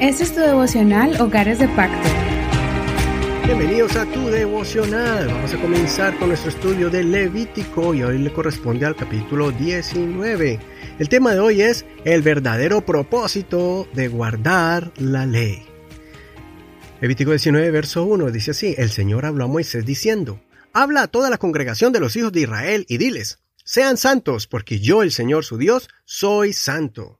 Este es tu devocional Hogares de Pacto. Bienvenidos a tu devocional. Vamos a comenzar con nuestro estudio de Levítico y hoy le corresponde al capítulo 19. El tema de hoy es el verdadero propósito de guardar la ley. Levítico 19, verso 1 dice así, el Señor habló a Moisés diciendo, Habla a toda la congregación de los hijos de Israel y diles, sean santos, porque yo, el Señor su Dios, soy santo.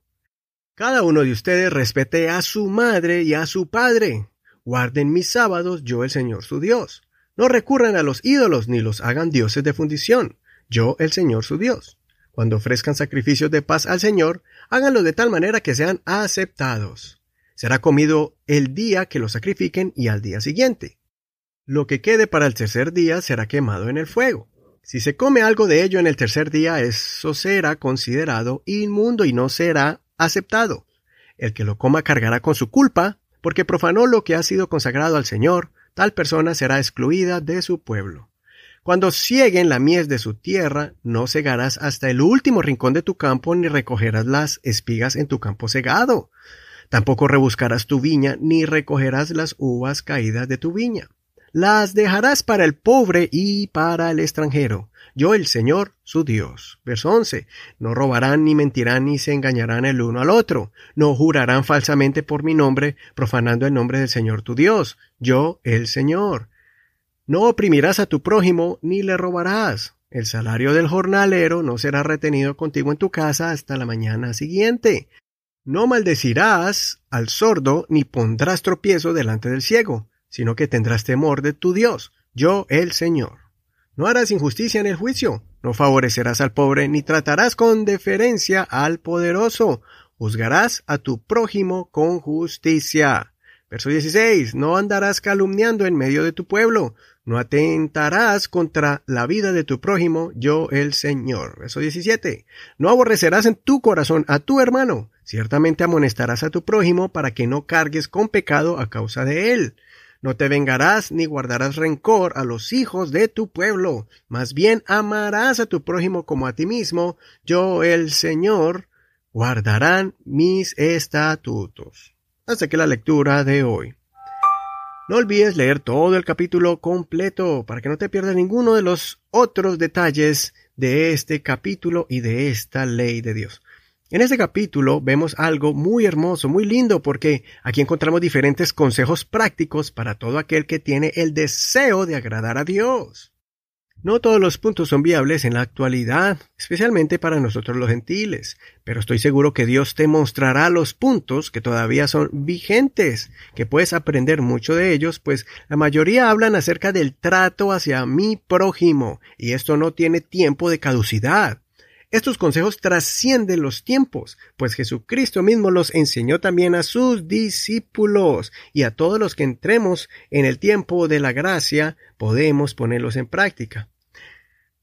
Cada uno de ustedes respete a su madre y a su padre. Guarden mis sábados, yo, el Señor su Dios. No recurran a los ídolos ni los hagan dioses de fundición, yo, el Señor su Dios. Cuando ofrezcan sacrificios de paz al Señor, háganlo de tal manera que sean aceptados. Será comido el día que lo sacrifiquen y al día siguiente. Lo que quede para el tercer día será quemado en el fuego. Si se come algo de ello en el tercer día, eso será considerado inmundo y no será aceptado. El que lo coma cargará con su culpa, porque profanó lo que ha sido consagrado al Señor, tal persona será excluida de su pueblo. Cuando cieguen la mies de su tierra, no cegarás hasta el último rincón de tu campo, ni recogerás las espigas en tu campo cegado. Tampoco rebuscarás tu viña, ni recogerás las uvas caídas de tu viña las dejarás para el pobre y para el extranjero. Yo el Señor, su Dios. Verso 11. No robarán, ni mentirán, ni se engañarán el uno al otro. No jurarán falsamente por mi nombre, profanando el nombre del Señor tu Dios. Yo el Señor. No oprimirás a tu prójimo, ni le robarás. El salario del jornalero no será retenido contigo en tu casa hasta la mañana siguiente. No maldecirás al sordo, ni pondrás tropiezo delante del ciego sino que tendrás temor de tu Dios, yo el Señor. No harás injusticia en el juicio, no favorecerás al pobre, ni tratarás con deferencia al poderoso, juzgarás a tu prójimo con justicia. Verso 16. No andarás calumniando en medio de tu pueblo, no atentarás contra la vida de tu prójimo, yo el Señor. Verso 17. No aborrecerás en tu corazón a tu hermano, ciertamente amonestarás a tu prójimo para que no cargues con pecado a causa de él. No te vengarás ni guardarás rencor a los hijos de tu pueblo, más bien amarás a tu prójimo como a ti mismo, yo el Señor guardarán mis estatutos. Hasta que la lectura de hoy. No olvides leer todo el capítulo completo para que no te pierdas ninguno de los otros detalles de este capítulo y de esta ley de Dios. En este capítulo vemos algo muy hermoso, muy lindo, porque aquí encontramos diferentes consejos prácticos para todo aquel que tiene el deseo de agradar a Dios. No todos los puntos son viables en la actualidad, especialmente para nosotros los gentiles, pero estoy seguro que Dios te mostrará los puntos que todavía son vigentes, que puedes aprender mucho de ellos, pues la mayoría hablan acerca del trato hacia mi prójimo, y esto no tiene tiempo de caducidad. Estos consejos trascienden los tiempos, pues Jesucristo mismo los enseñó también a sus discípulos y a todos los que entremos en el tiempo de la gracia podemos ponerlos en práctica.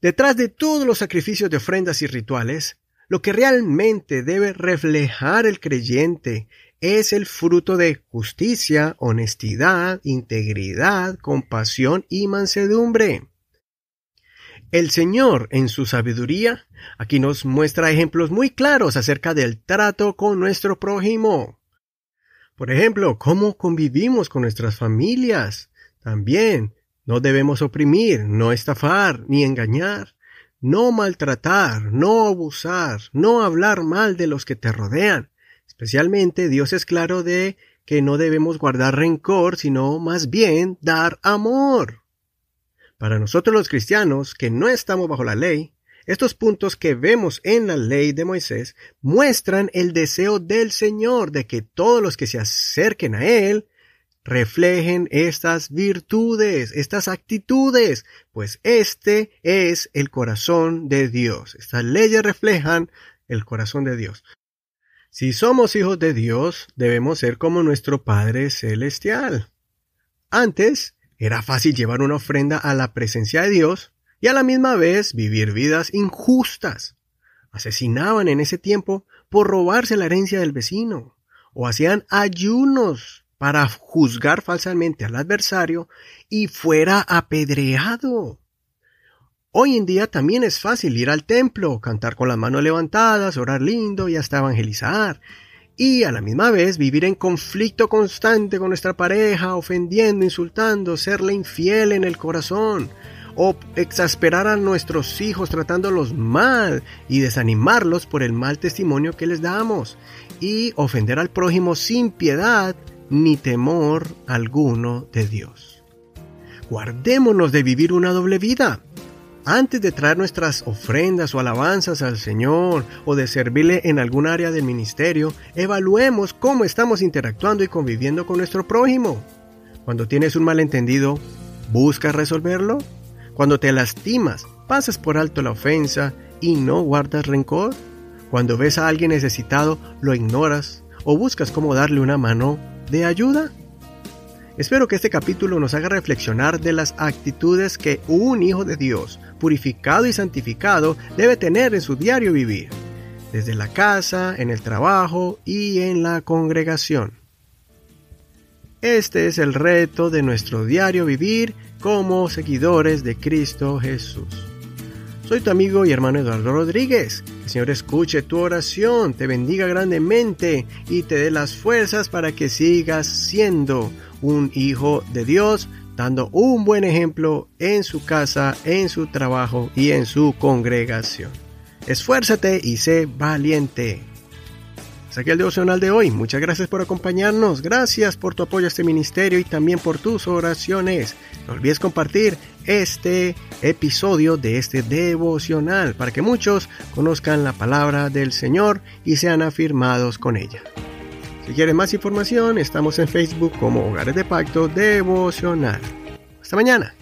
Detrás de todos los sacrificios de ofrendas y rituales, lo que realmente debe reflejar el creyente es el fruto de justicia, honestidad, integridad, compasión y mansedumbre. El Señor, en su sabiduría, aquí nos muestra ejemplos muy claros acerca del trato con nuestro prójimo. Por ejemplo, cómo convivimos con nuestras familias. También, no debemos oprimir, no estafar, ni engañar, no maltratar, no abusar, no hablar mal de los que te rodean. Especialmente Dios es claro de que no debemos guardar rencor, sino más bien dar amor. Para nosotros los cristianos, que no estamos bajo la ley, estos puntos que vemos en la ley de Moisés muestran el deseo del Señor de que todos los que se acerquen a Él reflejen estas virtudes, estas actitudes, pues este es el corazón de Dios. Estas leyes reflejan el corazón de Dios. Si somos hijos de Dios, debemos ser como nuestro Padre Celestial. Antes, era fácil llevar una ofrenda a la presencia de Dios y a la misma vez vivir vidas injustas. Asesinaban en ese tiempo por robarse la herencia del vecino, o hacían ayunos para juzgar falsamente al adversario y fuera apedreado. Hoy en día también es fácil ir al templo, cantar con las manos levantadas, orar lindo y hasta evangelizar. Y a la misma vez vivir en conflicto constante con nuestra pareja, ofendiendo, insultando, serle infiel en el corazón, o exasperar a nuestros hijos tratándolos mal y desanimarlos por el mal testimonio que les damos, y ofender al prójimo sin piedad ni temor alguno de Dios. Guardémonos de vivir una doble vida antes de traer nuestras ofrendas o alabanzas al Señor o de servirle en algún área del ministerio, evaluemos cómo estamos interactuando y conviviendo con nuestro prójimo. Cuando tienes un malentendido, ¿buscas resolverlo? Cuando te lastimas, pasas por alto la ofensa y no guardas rencor. Cuando ves a alguien necesitado, lo ignoras o buscas cómo darle una mano de ayuda. Espero que este capítulo nos haga reflexionar de las actitudes que un hijo de Dios, purificado y santificado, debe tener en su diario vivir, desde la casa, en el trabajo y en la congregación. Este es el reto de nuestro diario vivir como seguidores de Cristo Jesús. Soy tu amigo y hermano Eduardo Rodríguez. El Señor escuche tu oración, te bendiga grandemente y te dé las fuerzas para que sigas siendo un hijo de Dios, dando un buen ejemplo en su casa, en su trabajo y en su congregación. Esfuérzate y sé valiente. Hasta aquí el devocional de hoy. Muchas gracias por acompañarnos. Gracias por tu apoyo a este ministerio y también por tus oraciones. No olvides compartir este episodio de este devocional para que muchos conozcan la palabra del Señor y sean afirmados con ella. Si quieres más información, estamos en Facebook como Hogares de Pacto Devocional. Hasta mañana.